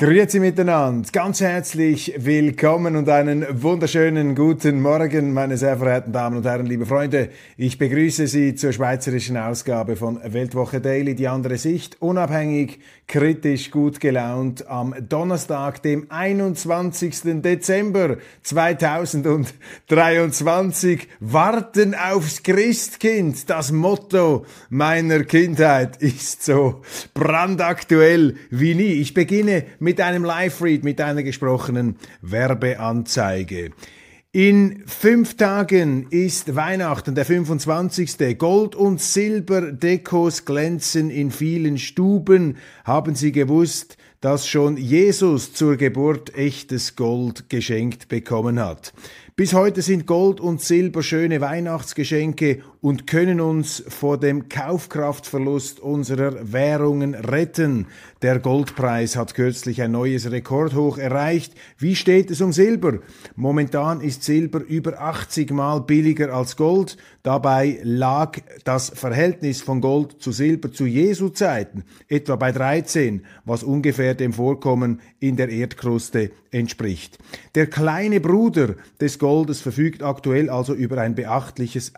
Grüezi miteinander, ganz herzlich willkommen und einen wunderschönen guten Morgen, meine sehr verehrten Damen und Herren, liebe Freunde. Ich begrüße Sie zur schweizerischen Ausgabe von Weltwoche Daily, die andere Sicht, unabhängig, kritisch, gut gelaunt am Donnerstag, dem 21. Dezember 2023. Warten aufs Christkind, das Motto meiner Kindheit ist so brandaktuell wie nie. Ich beginne mit einem Live-Read, mit einer gesprochenen Werbeanzeige. In fünf Tagen ist Weihnachten, der 25. Gold- und Silberdekos glänzen in vielen Stuben. Haben Sie gewusst, dass schon Jesus zur Geburt echtes Gold geschenkt bekommen hat? Bis heute sind Gold und Silber schöne Weihnachtsgeschenke und können uns vor dem Kaufkraftverlust unserer Währungen retten. Der Goldpreis hat kürzlich ein neues Rekordhoch erreicht. Wie steht es um Silber? Momentan ist Silber über 80 Mal billiger als Gold. Dabei lag das Verhältnis von Gold zu Silber zu Jesu Zeiten etwa bei 13, was ungefähr dem Vorkommen in der Erdkruste entspricht. Der kleine Bruder des Goldes verfügt aktuell also über ein beachtliches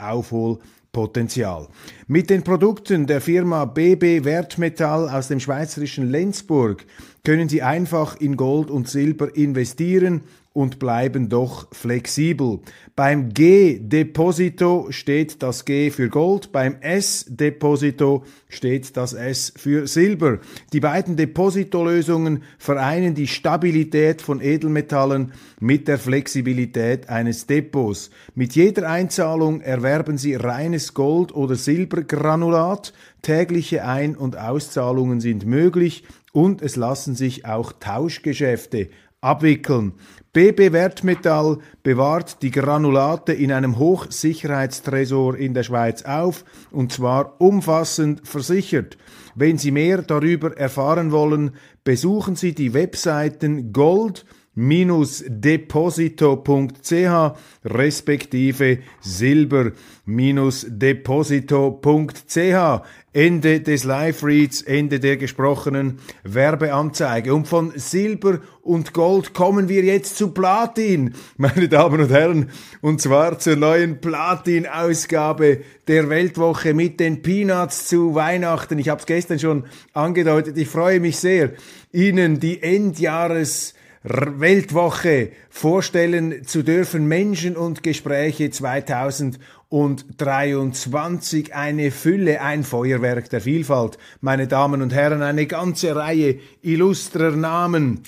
Aufholpotenzial. Mit den Produkten der Firma BB Wertmetall aus dem schweizerischen Lenzburg können Sie einfach in Gold und Silber investieren und bleiben doch flexibel. Beim G-Deposito steht das G für Gold, beim S-Deposito steht das S für Silber. Die beiden Depositolösungen vereinen die Stabilität von Edelmetallen mit der Flexibilität eines Depots. Mit jeder Einzahlung erwerben Sie reines Gold- oder Silbergranulat, tägliche Ein- und Auszahlungen sind möglich und es lassen sich auch Tauschgeschäfte abwickeln. BB Wertmetall bewahrt die Granulate in einem Hochsicherheitstresor in der Schweiz auf und zwar umfassend versichert. Wenn Sie mehr darüber erfahren wollen, besuchen Sie die Webseiten gold silber-deposito.ch respektive silber-deposito.ch. Ende des Live-Reads, Ende der gesprochenen Werbeanzeige. Und von Silber und Gold kommen wir jetzt zu Platin, meine Damen und Herren. Und zwar zur neuen Platin-Ausgabe der Weltwoche mit den Peanuts zu Weihnachten. Ich habe es gestern schon angedeutet. Ich freue mich sehr, Ihnen die Endjahres- Weltwoche vorstellen zu dürfen. Menschen und Gespräche 2023. Eine Fülle, ein Feuerwerk der Vielfalt. Meine Damen und Herren, eine ganze Reihe illustrer Namen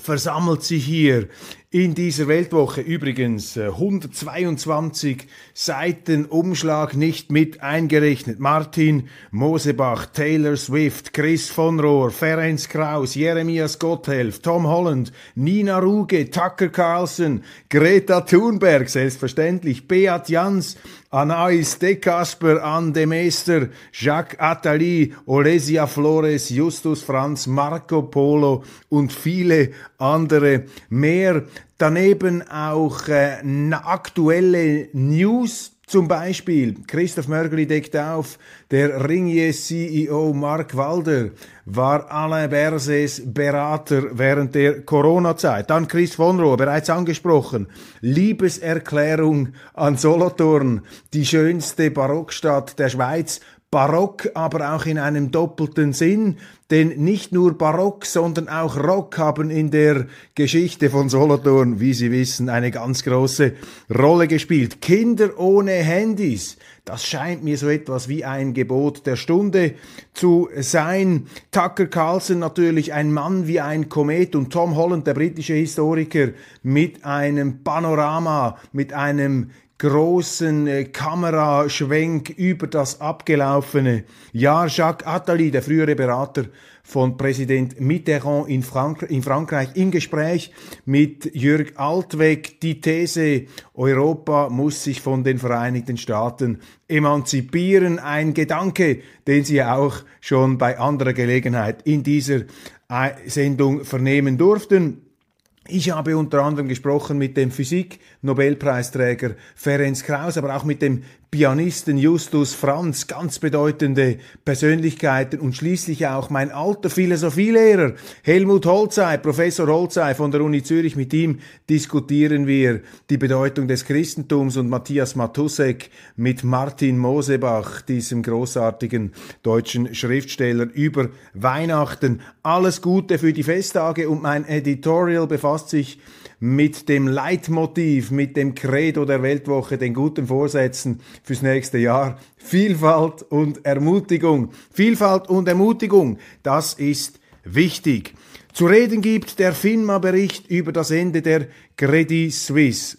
versammelt sich hier in dieser Weltwoche. Übrigens äh, 122 Seiten Umschlag nicht mit eingerechnet. Martin Mosebach, Taylor Swift, Chris von Rohr, Ferenc Kraus, Jeremias Gotthelf, Tom Holland, Nina Ruge, Tucker Carlson, Greta Thunberg, selbstverständlich, Beat Jans, Anais De Casper, Anne de Meester, Jacques Attali, Olesia Flores, Justus Franz, Marco Polo und viele andere mehr. Daneben auch äh, aktuelle News zum Beispiel, Christoph Mörgeli deckt auf, der Ringier-CEO Mark Walder war Alain Berses Berater während der Corona-Zeit. Dann Chris von Rohr, bereits angesprochen, Liebeserklärung an Solothurn, die schönste Barockstadt der Schweiz, barock, aber auch in einem doppelten Sinn. Denn nicht nur Barock, sondern auch Rock haben in der Geschichte von Solothurn, wie Sie wissen, eine ganz große Rolle gespielt. Kinder ohne Handys. Das scheint mir so etwas wie ein Gebot der Stunde zu sein. Tucker Carlson natürlich ein Mann wie ein Komet und Tom Holland, der britische Historiker, mit einem Panorama, mit einem großen äh, Kameraschwenk über das abgelaufene Jahr. Jacques Attali, der frühere Berater von Präsident Mitterrand in, Frank in Frankreich, im Gespräch mit Jürg Altweg die These, Europa muss sich von den Vereinigten Staaten emanzipieren. Ein Gedanke, den Sie auch schon bei anderer Gelegenheit in dieser äh, Sendung vernehmen durften. Ich habe unter anderem gesprochen mit dem Physik-Nobelpreisträger Ferenc Kraus, aber auch mit dem Pianisten Justus Franz, ganz bedeutende Persönlichkeiten und schließlich auch mein alter Philosophielehrer Helmut Holzei, Professor Holzei von der Uni Zürich. Mit ihm diskutieren wir die Bedeutung des Christentums und Matthias Matusek mit Martin Mosebach, diesem großartigen deutschen Schriftsteller über Weihnachten. Alles Gute für die Festtage und mein Editorial befasst sich mit dem Leitmotiv, mit dem Credo der Weltwoche, den guten Vorsätzen fürs nächste Jahr. Vielfalt und Ermutigung. Vielfalt und Ermutigung, das ist wichtig. Zu reden gibt der FINMA-Bericht über das Ende der Credit Suisse.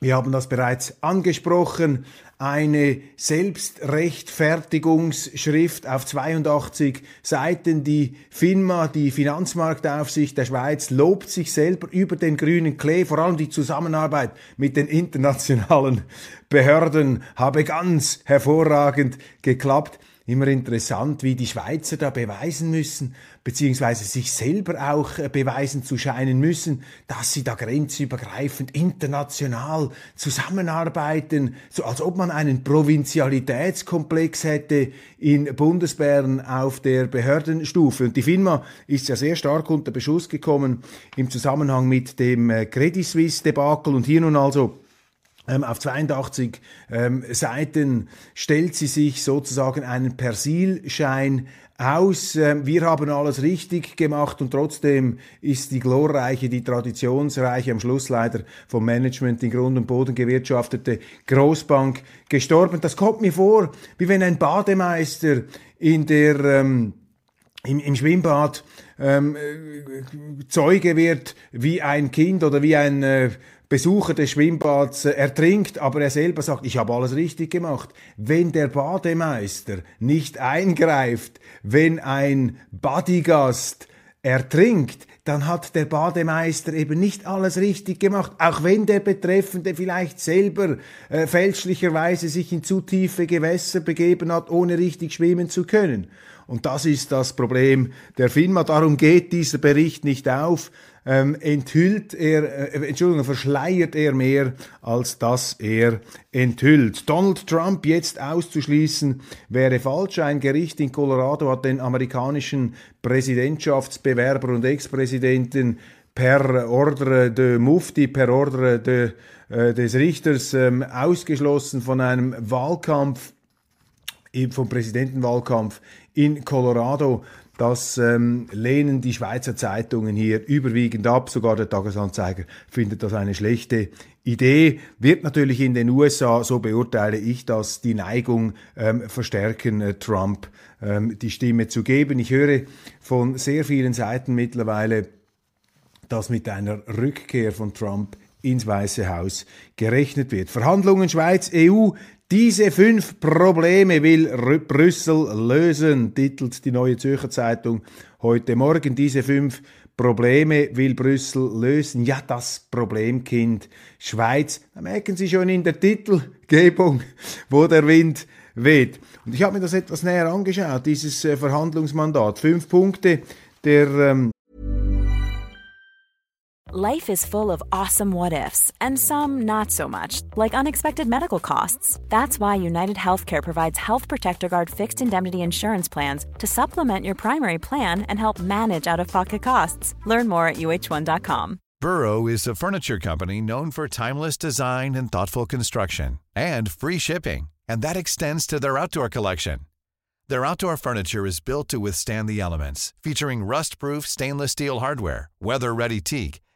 Wir haben das bereits angesprochen eine Selbstrechtfertigungsschrift auf 82 Seiten. Die FINMA, die Finanzmarktaufsicht der Schweiz, lobt sich selber über den grünen Klee. Vor allem die Zusammenarbeit mit den internationalen Behörden habe ganz hervorragend geklappt. Immer interessant, wie die Schweizer da beweisen müssen, beziehungsweise sich selber auch äh, beweisen zu scheinen müssen, dass sie da grenzübergreifend international zusammenarbeiten, so als ob man einen Provinzialitätskomplex hätte in Bundesbären auf der Behördenstufe. Und die FINMA ist ja sehr stark unter Beschuss gekommen im Zusammenhang mit dem äh, Credit Suisse Debakel und hier nun also auf 82 ähm, Seiten stellt sie sich sozusagen einen Persilschein aus. Ähm, wir haben alles richtig gemacht und trotzdem ist die glorreiche, die traditionsreiche, am Schluss leider vom Management in Grund und Boden gewirtschaftete Großbank gestorben. Das kommt mir vor, wie wenn ein Bademeister in der ähm, im, im Schwimmbad ähm, äh, Zeuge wird wie ein Kind oder wie ein äh, Besucher des Schwimmbads äh, ertrinkt, aber er selber sagt, ich habe alles richtig gemacht. Wenn der Bademeister nicht eingreift, wenn ein Badegast ertrinkt, dann hat der Bademeister eben nicht alles richtig gemacht, auch wenn der Betreffende vielleicht selber äh, fälschlicherweise sich in zu tiefe Gewässer begeben hat, ohne richtig schwimmen zu können. Und das ist das Problem der FINMA. Darum geht dieser Bericht nicht auf ähm, enthüllt er, äh, Entschuldigung, verschleiert er mehr, als dass er enthüllt. Donald Trump jetzt auszuschließen, wäre falsch. Ein Gericht in Colorado hat den amerikanischen Präsidentschaftsbewerber und Ex-Präsidenten per Ordre de Mufti, per Ordre de, äh, des Richters ähm, ausgeschlossen von einem Wahlkampf, vom Präsidentenwahlkampf in Colorado. Das ähm, lehnen die Schweizer Zeitungen hier überwiegend ab. Sogar der Tagesanzeiger findet das eine schlechte Idee. Wird natürlich in den USA, so beurteile ich das, die Neigung ähm, verstärken, äh, Trump ähm, die Stimme zu geben. Ich höre von sehr vielen Seiten mittlerweile, dass mit einer Rückkehr von Trump ins Weiße Haus gerechnet wird. Verhandlungen Schweiz, EU, diese fünf Probleme will Brüssel lösen, titelt die Neue Zürcher Zeitung heute Morgen. Diese fünf Probleme will Brüssel lösen. Ja, das Problemkind Schweiz. Da merken Sie schon in der Titelgebung, wo der Wind weht. Und ich habe mir das etwas näher angeschaut, dieses äh, Verhandlungsmandat. Fünf Punkte der ähm Life is full of awesome what ifs, and some not so much, like unexpected medical costs. That's why United Healthcare provides Health Protector Guard fixed indemnity insurance plans to supplement your primary plan and help manage out of pocket costs. Learn more at uh1.com. Burrow is a furniture company known for timeless design and thoughtful construction, and free shipping, and that extends to their outdoor collection. Their outdoor furniture is built to withstand the elements, featuring rust-proof stainless steel hardware, weather-ready teak,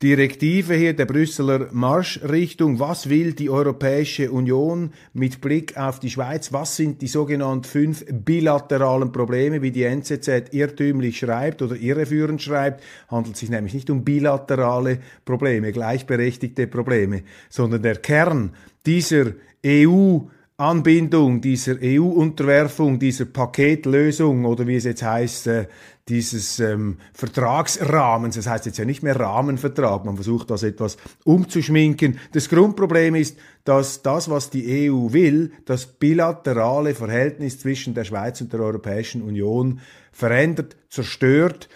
Direktive hier, der Brüsseler Marschrichtung. Was will die Europäische Union mit Blick auf die Schweiz? Was sind die sogenannten fünf bilateralen Probleme, wie die NZZ irrtümlich schreibt oder irreführend schreibt? Handelt sich nämlich nicht um bilaterale Probleme, gleichberechtigte Probleme, sondern der Kern dieser EU Anbindung dieser EU-Unterwerfung, dieser Paketlösung oder wie es jetzt heißt, äh, dieses ähm, Vertragsrahmens, das heißt jetzt ja nicht mehr Rahmenvertrag, man versucht das etwas umzuschminken. Das Grundproblem ist, dass das, was die EU will, das bilaterale Verhältnis zwischen der Schweiz und der Europäischen Union verändert, zerstört,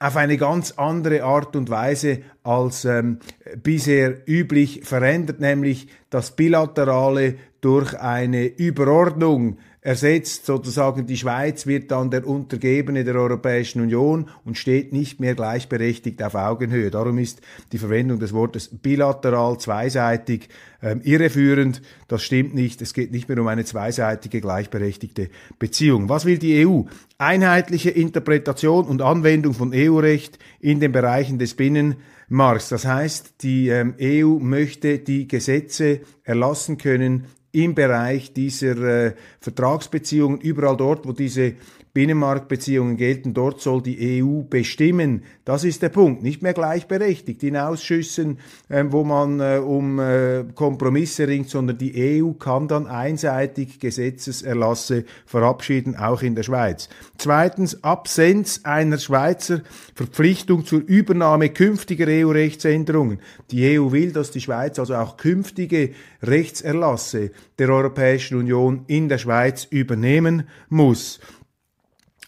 auf eine ganz andere Art und Weise als ähm, bisher üblich verändert, nämlich das Bilaterale durch eine Überordnung ersetzt sozusagen die Schweiz, wird dann der Untergebene der Europäischen Union und steht nicht mehr gleichberechtigt auf Augenhöhe. Darum ist die Verwendung des Wortes bilateral, zweiseitig, ähm, irreführend. Das stimmt nicht. Es geht nicht mehr um eine zweiseitige gleichberechtigte Beziehung. Was will die EU? Einheitliche Interpretation und Anwendung von EU-Recht in den Bereichen des Binnenmarkts. Das heißt, die ähm, EU möchte die Gesetze erlassen können im Bereich dieser äh, Vertragsbeziehungen, überall dort, wo diese Binnenmarktbeziehungen gelten, dort soll die EU bestimmen. Das ist der Punkt. Nicht mehr gleichberechtigt in Ausschüssen, äh, wo man äh, um äh, Kompromisse ringt, sondern die EU kann dann einseitig Gesetzeserlasse verabschieden, auch in der Schweiz. Zweitens, Absenz einer Schweizer Verpflichtung zur Übernahme künftiger EU-Rechtsänderungen. Die EU will, dass die Schweiz also auch künftige Rechtserlasse der Europäischen Union in der Schweiz übernehmen muss.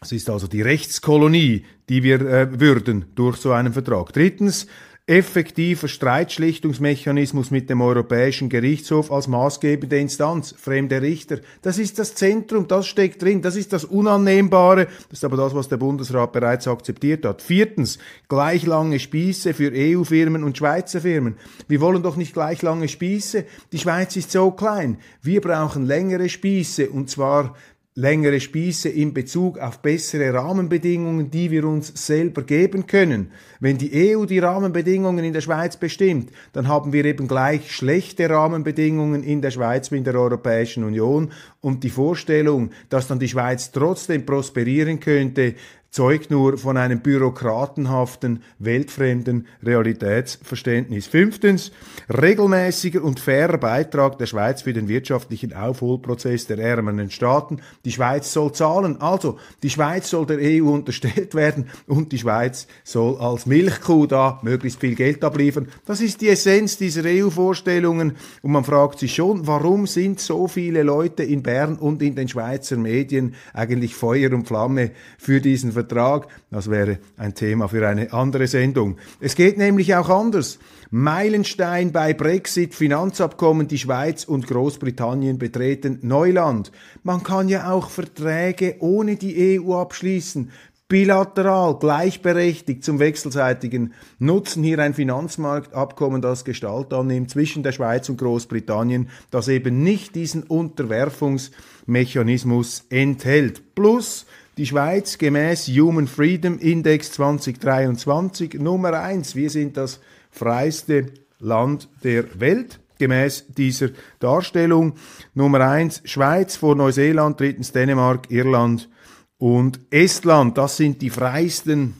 Es ist also die Rechtskolonie, die wir äh, würden durch so einen Vertrag. Drittens, effektiver Streitschlichtungsmechanismus mit dem Europäischen Gerichtshof als maßgebende Instanz, fremde Richter. Das ist das Zentrum, das steckt drin, das ist das Unannehmbare, das ist aber das, was der Bundesrat bereits akzeptiert hat. Viertens, gleich lange Spieße für EU-Firmen und Schweizer Firmen. Wir wollen doch nicht gleich lange Spieße. Die Schweiz ist so klein. Wir brauchen längere Spieße und zwar längere Spieße in Bezug auf bessere Rahmenbedingungen, die wir uns selber geben können. Wenn die EU die Rahmenbedingungen in der Schweiz bestimmt, dann haben wir eben gleich schlechte Rahmenbedingungen in der Schweiz wie in der Europäischen Union und die Vorstellung, dass dann die Schweiz trotzdem prosperieren könnte, zeugt nur von einem bürokratenhaften, weltfremden Realitätsverständnis. Fünftens, regelmäßiger und fairer Beitrag der Schweiz für den wirtschaftlichen Aufholprozess der ärmeren Staaten. Die Schweiz soll zahlen. Also, die Schweiz soll der EU unterstellt werden und die Schweiz soll als Milchkuh da möglichst viel Geld abliefern. Das ist die Essenz dieser EU-Vorstellungen und man fragt sich schon, warum sind so viele Leute in Bern und in den Schweizer Medien eigentlich Feuer und Flamme für diesen Vertrag. Das wäre ein Thema für eine andere Sendung. Es geht nämlich auch anders. Meilenstein bei Brexit, Finanzabkommen, die Schweiz und Großbritannien betreten Neuland. Man kann ja auch Verträge ohne die EU abschließen bilateral, gleichberechtigt zum wechselseitigen Nutzen hier ein Finanzmarktabkommen, das Gestalt annimmt zwischen der Schweiz und Großbritannien, das eben nicht diesen Unterwerfungsmechanismus enthält. Plus die Schweiz gemäß Human Freedom Index 2023 Nummer eins. Wir sind das freiste Land der Welt gemäß dieser Darstellung. Nummer eins Schweiz vor Neuseeland, drittens Dänemark, Irland und Estland. Das sind die freisten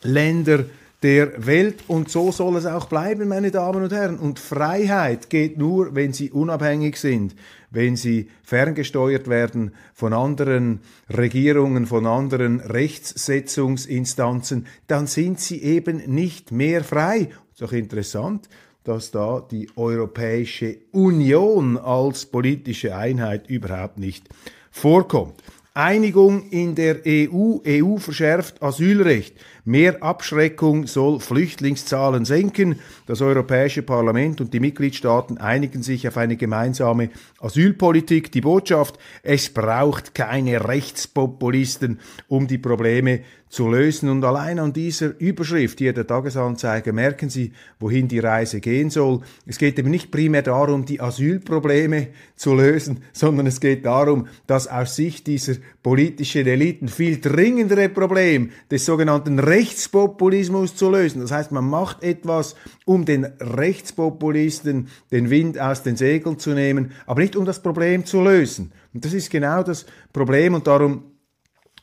Länder der Welt und so soll es auch bleiben, meine Damen und Herren. Und Freiheit geht nur, wenn sie unabhängig sind wenn sie ferngesteuert werden von anderen Regierungen, von anderen Rechtssetzungsinstanzen, dann sind sie eben nicht mehr frei. Ist auch interessant, dass da die Europäische Union als politische Einheit überhaupt nicht vorkommt. Einigung in der EU. EU verschärft Asylrecht. Mehr Abschreckung soll Flüchtlingszahlen senken. Das Europäische Parlament und die Mitgliedstaaten einigen sich auf eine gemeinsame Asylpolitik. Die Botschaft, es braucht keine Rechtspopulisten, um die Probleme zu lösen. Und allein an dieser Überschrift hier der Tagesanzeiger merken Sie, wohin die Reise gehen soll. Es geht eben nicht primär darum, die Asylprobleme zu lösen, sondern es geht darum, dass aus Sicht dieser politischen Eliten viel dringendere Problem des sogenannten Rechtspopulismus zu lösen. Das heißt, man macht etwas, um den Rechtspopulisten den Wind aus den Segeln zu nehmen, aber nicht um das Problem zu lösen. Und das ist genau das Problem und darum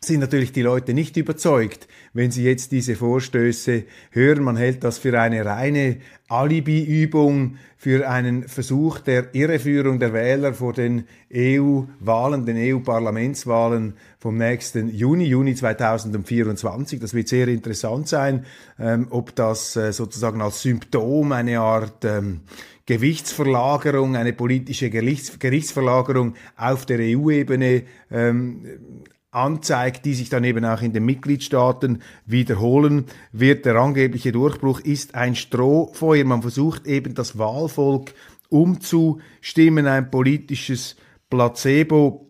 sind natürlich die Leute nicht überzeugt, wenn sie jetzt diese Vorstöße hören. Man hält das für eine reine Alibi-Übung, für einen Versuch der Irreführung der Wähler vor den EU-Wahlen, den EU-Parlamentswahlen vom nächsten Juni, Juni 2024. Das wird sehr interessant sein, ähm, ob das äh, sozusagen als Symptom eine Art ähm, Gewichtsverlagerung, eine politische Gerichts Gerichtsverlagerung auf der EU-Ebene ähm, anzeigt, die sich dann eben auch in den Mitgliedstaaten wiederholen wird. Der angebliche Durchbruch ist ein Strohfeuer. Man versucht eben das Wahlvolk umzustimmen, ein politisches Placebo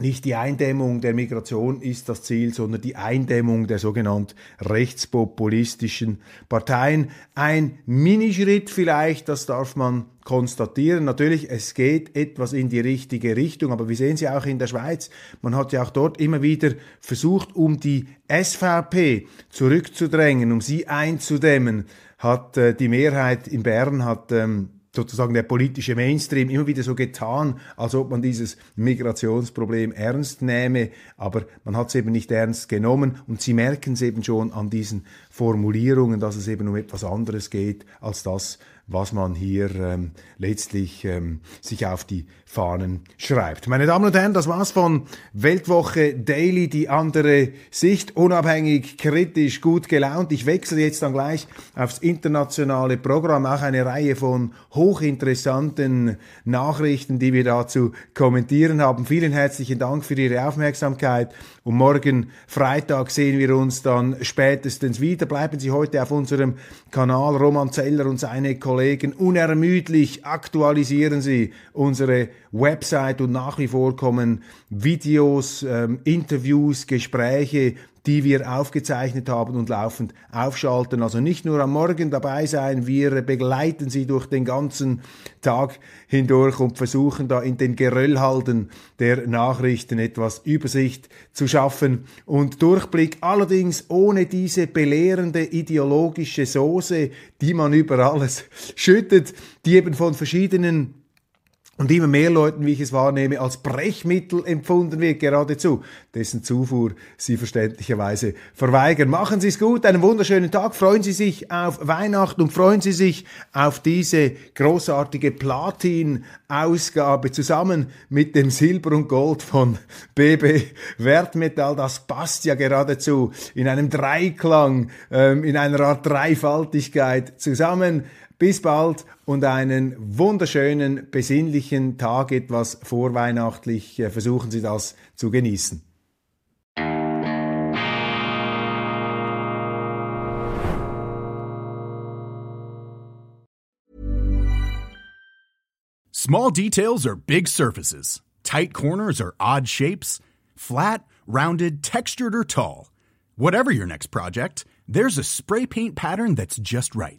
nicht die Eindämmung der Migration ist das Ziel, sondern die Eindämmung der sogenannten rechtspopulistischen Parteien. Ein Minischritt vielleicht, das darf man konstatieren. Natürlich, es geht etwas in die richtige Richtung, aber wir sehen Sie auch in der Schweiz. Man hat ja auch dort immer wieder versucht, um die SVP zurückzudrängen, um sie einzudämmen, hat äh, die Mehrheit in Bern hat ähm, sozusagen der politische Mainstream immer wieder so getan, als ob man dieses Migrationsproblem ernst nähme, aber man hat es eben nicht ernst genommen. Und Sie merken es eben schon an diesen Formulierungen, dass es eben um etwas anderes geht als das, was man hier ähm, letztlich ähm, sich auf die Fahnen schreibt. Meine Damen und Herren, das war's von Weltwoche Daily, die andere Sicht, unabhängig, kritisch, gut gelaunt. Ich wechsle jetzt dann gleich aufs internationale Programm, auch eine Reihe von hochinteressanten Nachrichten, die wir dazu kommentieren haben. Vielen herzlichen Dank für Ihre Aufmerksamkeit und morgen Freitag sehen wir uns dann spätestens wieder. Bleiben Sie heute auf unserem Kanal Roman Zeller und seine Kollegen unermüdlich aktualisieren Sie unsere Website und nach wie vor kommen Videos, ähm, Interviews, Gespräche, die wir aufgezeichnet haben und laufend aufschalten. Also nicht nur am Morgen dabei sein, wir begleiten Sie durch den ganzen Tag hindurch und versuchen da in den Geröllhalden der Nachrichten etwas Übersicht zu schaffen und Durchblick, allerdings ohne diese belehrende ideologische Soße, die man über alles schüttet, die eben von verschiedenen und immer mehr Leuten, wie ich es wahrnehme, als Brechmittel empfunden wird, geradezu, dessen Zufuhr Sie verständlicherweise verweigern. Machen Sie es gut, einen wunderschönen Tag, freuen Sie sich auf Weihnachten und freuen Sie sich auf diese großartige Platin-Ausgabe zusammen mit dem Silber und Gold von BB Wertmetall. Das passt ja geradezu in einem Dreiklang, ähm, in einer Art Dreifaltigkeit zusammen. Bis bald und einen wunderschönen, besinnlichen Tag, etwas vorweihnachtlich. Äh, versuchen Sie das zu genießen. Small details are big surfaces. Tight corners are odd shapes. Flat, rounded, textured, or tall. Whatever your next project, there's a spray paint pattern that's just right